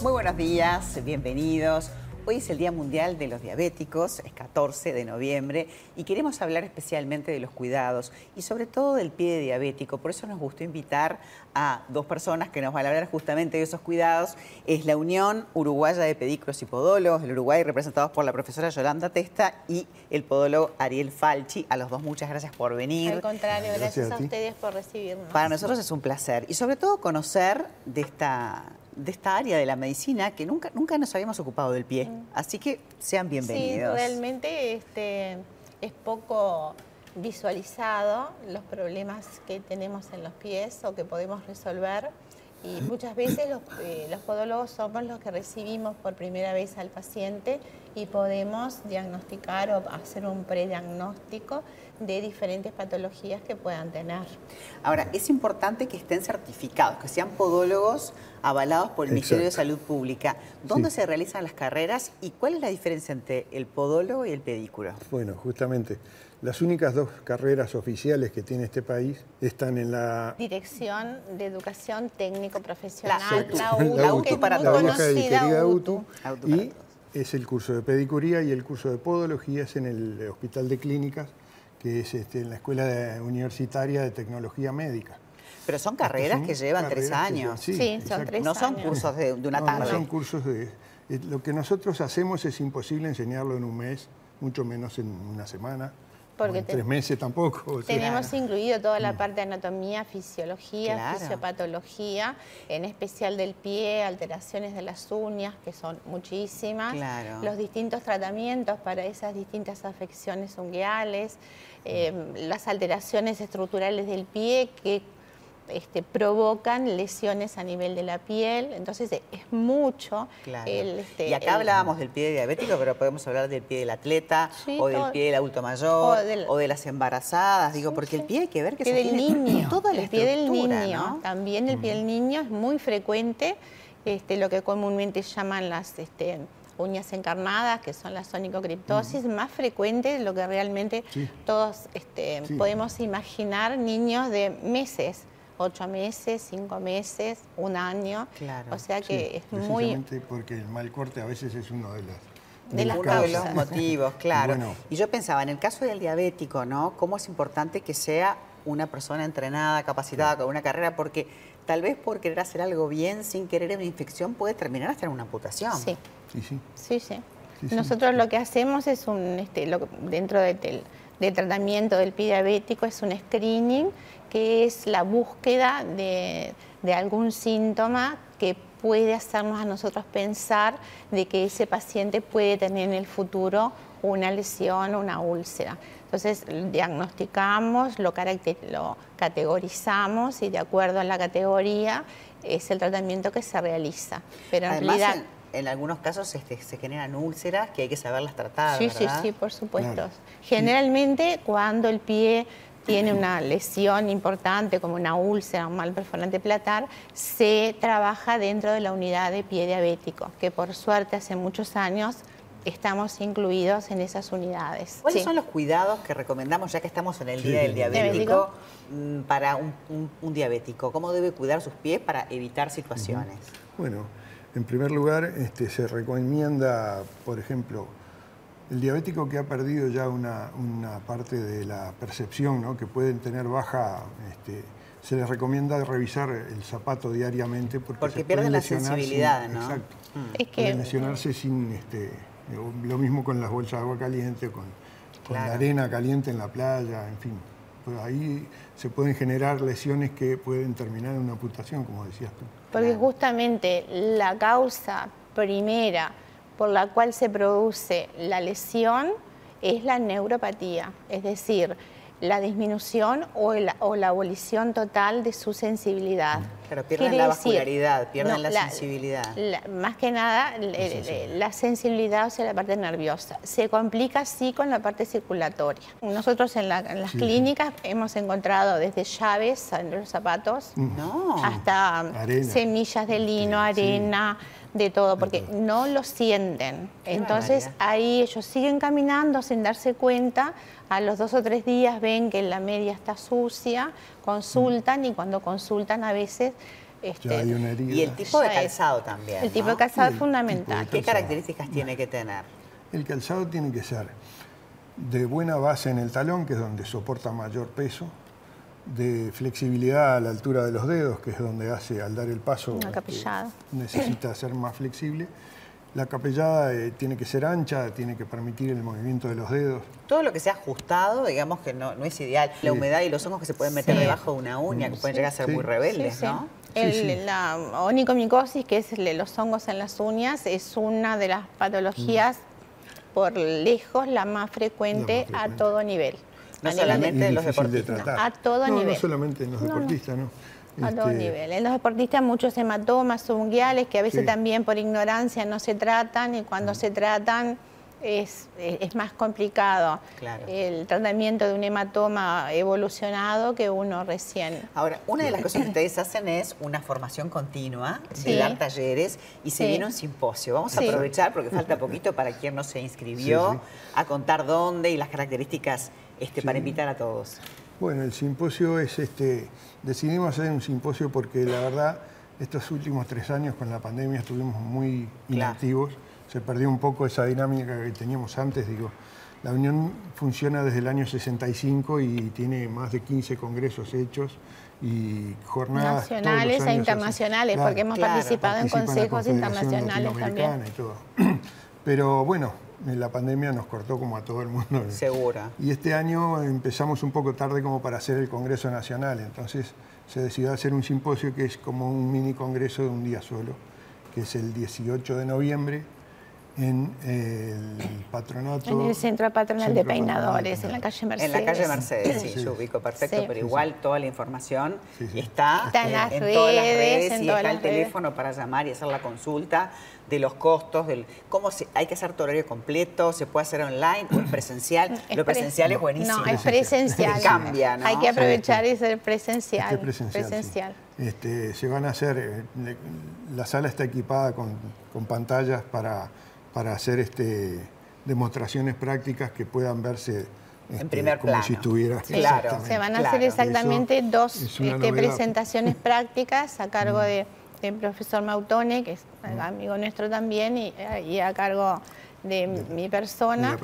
Muy buenos días, bienvenidos. Hoy es el Día Mundial de los Diabéticos, es 14 de noviembre, y queremos hablar especialmente de los cuidados y sobre todo del pie diabético. Por eso nos gustó invitar a dos personas que nos van a hablar justamente de esos cuidados. Es la Unión Uruguaya de Pedículos y Podólogos del Uruguay, representados por la profesora Yolanda Testa y el podólogo Ariel Falchi. A los dos muchas gracias por venir. Al contrario, gracias, a, a ustedes por recibirnos. Para nosotros es un placer y sobre todo conocer de esta de esta área de la medicina que nunca, nunca nos habíamos ocupado del pie. Mm. Así que sean bienvenidos. Sí, realmente este, es poco visualizado los problemas que tenemos en los pies o que podemos resolver. Y muchas veces los, eh, los, podólogos somos los que recibimos por primera vez al paciente y podemos diagnosticar o hacer un prediagnóstico de diferentes patologías que puedan tener. Ahora, es importante que estén certificados, que sean podólogos avalados por el Ministerio de Salud Pública. ¿Dónde se realizan las carreras y cuál es la diferencia entre el podólogo y el pedículo? Bueno, justamente, las únicas dos carreras oficiales que tiene este país están en la... Dirección de Educación Técnico Profesional, la, UTU, la UTU, para la conocida UTU. Y es el curso de pedicuría y el curso de podología es en el Hospital de Clínicas que es este, en la Escuela Universitaria de Tecnología Médica. Pero son carreras que llevan tres años. sí, son tres No son cursos de, una tarde. No, son cursos de... Lo que nosotros hacemos es imposible enseñarlo en un mes, mucho menos en una semana. Porque en tres meses tampoco. tenemos incluido toda la mm. parte de anatomía, fisiología, fisiopatología, en especial del pie, alteraciones de las uñas, que son muchísimas, los distintos tratamientos para esas distintas afecciones unguiales, Em, las alteraciones estructurales del pie que este, provocan lesiones a nivel de la piel, entonces es mucho. Este, y acá hablábamos del pie diabético, pero podemos hablar del pie del atleta, o del pie del adulto mayor, o, de las embarazadas, digo, porque el pie hay que ver que se del niño, toda el pie del niño, también el pie del niño es muy frecuente, este, lo que comúnmente llaman las este, uñas encarnadas, que son las sonicocriptosis, más frecuente de lo que realmente todos este, podemos imaginar, niños de meses. Ocho meses, cinco meses, un año. Claro. O sea que es muy... porque el mal corte a veces es uno de las de, los motivos, claro. Y yo pensaba, en el caso del diabético, ¿no? ¿Cómo es importante que sea una persona entrenada, capacitada, con una carrera? Porque tal vez por querer hacer algo bien, sin querer una infección, puede terminar hasta en una amputación. Sí. Sí, sí. Nosotros lo que hacemos es un, este, dentro del, tratamiento del diabético, es un screening, que es la búsqueda de, algún síntoma que puede hacernos a nosotros pensar de que ese paciente puede tener en el futuro una lesión o una úlcera. Entonces diagnosticamos, lo, lo categorizamos y de acuerdo a la categoría es el tratamiento que se realiza. Pero en realidad en algunos casos este, se generan úlceras que hay que saberlas tratar. Sí, sí, sí, por supuesto. Generalmente cuando el pie tiene una lesión importante como una úlcera, un mal perforante platar, se trabaja dentro de la unidad de pie diabético, que por suerte hace muchos años estamos incluidos en esas unidades. ¿Cuáles son los cuidados que recomendamos, ya que estamos en el Día del Diabético, mm, para un, diabético? ¿Cómo debe cuidar sus pies para evitar situaciones? Bueno, en primer lugar, este, se recomienda, por ejemplo, el diabético que ha perdido ya una, parte de la percepción, que pueden tener baja, este, se les recomienda revisar el zapato diariamente porque, porque pierden la sensibilidad, ¿no? Exacto. Mm. Es que... lesionarse sin, este, lo mismo con las bolsas de agua caliente, con, la arena caliente en la playa, en fin. Pues ahí se pueden generar lesiones que pueden terminar en una amputación, como decías tú. Porque justamente la causa primera por la cual se produce la lesión es la neuropatía, es decir, la disminución o, la abolición total de su sensibilidad. Pero pierden la vascularidad, pierden la, sensibilidad. más que nada, la sensibilidad, o sea, la parte nerviosa. Se complica sí con la parte circulatoria. Nosotros en, las clínicas hemos encontrado desde llaves en los zapatos hasta semillas de lino, arena de todo, porque no lo sienten. Entonces ahí ellos siguen caminando sin darse cuenta, a los dos o tres días ven que la media está sucia, consultan y cuando consultan a veces... Este, y el tipo de calzado también. El tipo de calzado es fundamental. ¿Qué características tiene que tener? El calzado tiene que ser de buena base en el talón, que es donde soporta mayor peso, de flexibilidad a la altura de los dedos, que es donde hace al dar el paso, este, necesita ser más flexible. La capellada eh, tiene que ser ancha, tiene que permitir el movimiento de los dedos. Todo lo que sea ajustado, digamos que no, es ideal. La humedad y los hongos que se pueden meter debajo de una uña, que pueden llegar a ser muy rebeldes, ¿no? la onicomicosis, que es los hongos en las uñas, es una de las patologías por lejos la más frecuente, a todo nivel. No solamente en los deportistas. a todo nivel. No solamente en los deportistas, ¿no? A todo este, nivel. En los deportistas muchos hematomas unguiales que a veces también por ignorancia no se tratan y cuando se tratan es, es, más complicado el tratamiento de un hematoma evolucionado que uno recién. Ahora, una de las cosas que ustedes hacen es una formación continua, de dar talleres y se viene un simposio. Vamos a aprovechar, porque falta poquito para quien no se inscribió, a contar dónde y las características este, para invitar a todos. Bueno, el simposio es, este, decidimos hacer un simposio porque la verdad estos últimos tres años con la pandemia estuvimos muy inactivos se perdió un poco esa dinámica que teníamos antes, digo. La Unión funciona desde el año 65 y tiene más de 15 congresos hechos y jornadas nacionales e internacionales, porque hemos participado en consejos internacionales también. Pero bueno, la pandemia nos cortó como a todo el mundo. Segura. Y este año empezamos un poco tarde como para hacer el Congreso Nacional, entonces se decidió hacer un simposio que es como un mini congreso de un día solo, que es el 18 de noviembre en el patronato. En el Centro Patronal de Peinadores, en la calle Mercedes. En la calle Mercedes, sí, yo ubico perfecto, pero igual toda la información está, en, las redes, todas las redes y está el teléfono para llamar y hacer la consulta de los costos, del cómo se, hay que hacer tu horario completo, se puede hacer online o es presencial. Lo presencial es buenísimo. No, es presencial. Cambia, ¿no? Hay que aprovechar y ser presencial. presencial. Este, se van a hacer, eh, la sala está equipada con, con pantallas para para hacer este, demostraciones prácticas que puedan verse en este, primer como si estuviera. Claro, se van a hacer exactamente dos este, presentaciones prácticas a cargo de, del profesor Mautone que es amigo nuestro también y, a cargo de, mi persona.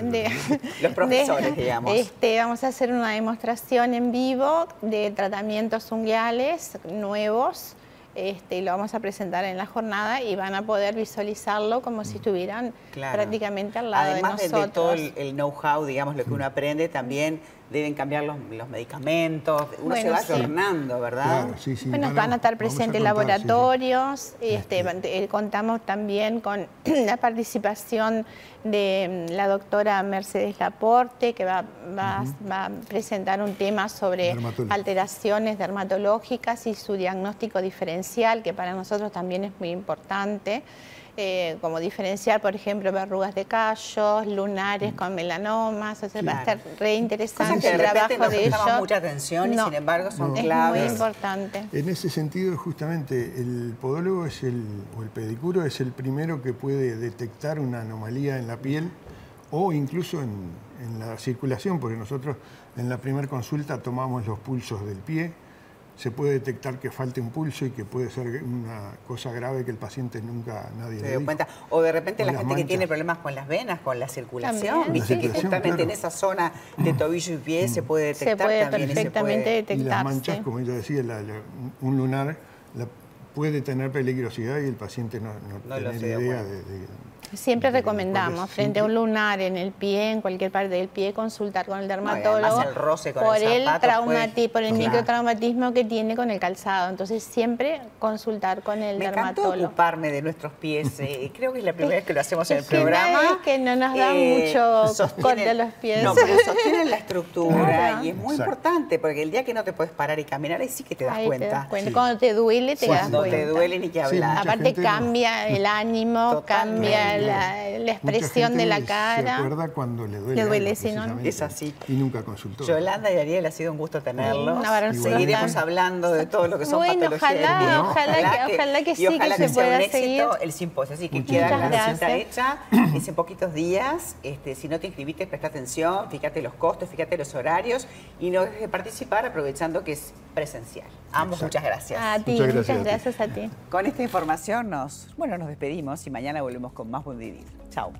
de, los profesores digamos. este, vamos a hacer una demostración en vivo de tratamientos unguiales nuevos este, y lo vamos a presentar en la jornada y van a poder visualizarlo como si estuvieran prácticamente al lado de nosotros. Además de, todo el, know-how, digamos, lo que uno aprende, también deben cambiar los, medicamentos, uno se va sí. ¿verdad? bueno, van a estar presentes laboratorios, este, eh, contamos también con la participación de mm, la doctora Mercedes Laporte, que va, va, a presentar un tema sobre alteraciones dermatológicas y su diagnóstico diferencial, que para nosotros también es muy importante. Eh, como diferenciar, por ejemplo, verrugas de callos, lunares con melanomas, o sea, va a estar re interesante el trabajo de ellos. mucha atención y sin embargo son es claves. muy importante. En ese sentido, justamente, el podólogo es el, o el pedicuro es el primero que puede detectar una anomalía en la piel o incluso en, en la circulación, porque nosotros en la primera consulta tomamos los pulsos del pie, se puede detectar que falte un pulso y que puede ser una cosa grave que el paciente nunca nadie se dio cuenta. O de repente la gente que tiene problemas con las venas, con la circulación, viste que justamente en esa zona de tobillo y pie se puede detectar se puede perfectamente detectar. Y las manchas, como ella decía, un lunar puede tener peligrosidad y el paciente no, no, no tiene idea de Siempre recomendamos, frente a un lunar en el pie, en cualquier parte del pie, consultar con el dermatólogo el roce con por el, el, por el microtraumatismo que tiene con el calzado. Entonces, siempre consultar con el Me dermatólogo. Me ocuparme de nuestros pies. Eh, creo que es la primera vez que lo hacemos en el programa. Es que no nos da eh, mucho corte a los pies. No, pero sostienen la estructura y es muy importante porque el día que no te puedes parar y caminar, ahí sí que te das cuenta. Cuando te duele, te das cuenta. Cuando te duele ni que hablar. Aparte cambia el ánimo, cambia la, expresión de la cara. Se acuerda cuando le duele. Le duele, sí, ¿no? Es así. Y nunca consultó. Yolanda y Ariel, ha sido un gusto tenerlos. Seguiremos hablando de todo lo que son bueno, Ojalá, ojalá, que, ojalá que sí, que, se pueda seguir. el simposio. Así que queda la cita hecha. Es en poquitos días. Este, si no te inscribiste, presta atención, fíjate los costos, fíjate los horarios y no dejes de participar aprovechando que es presencial. Ambos, muchas gracias. A ti, muchas gracias, a ti. Con esta información nos, bueno, nos despedimos y mañana volvemos con más Vivir. Chao.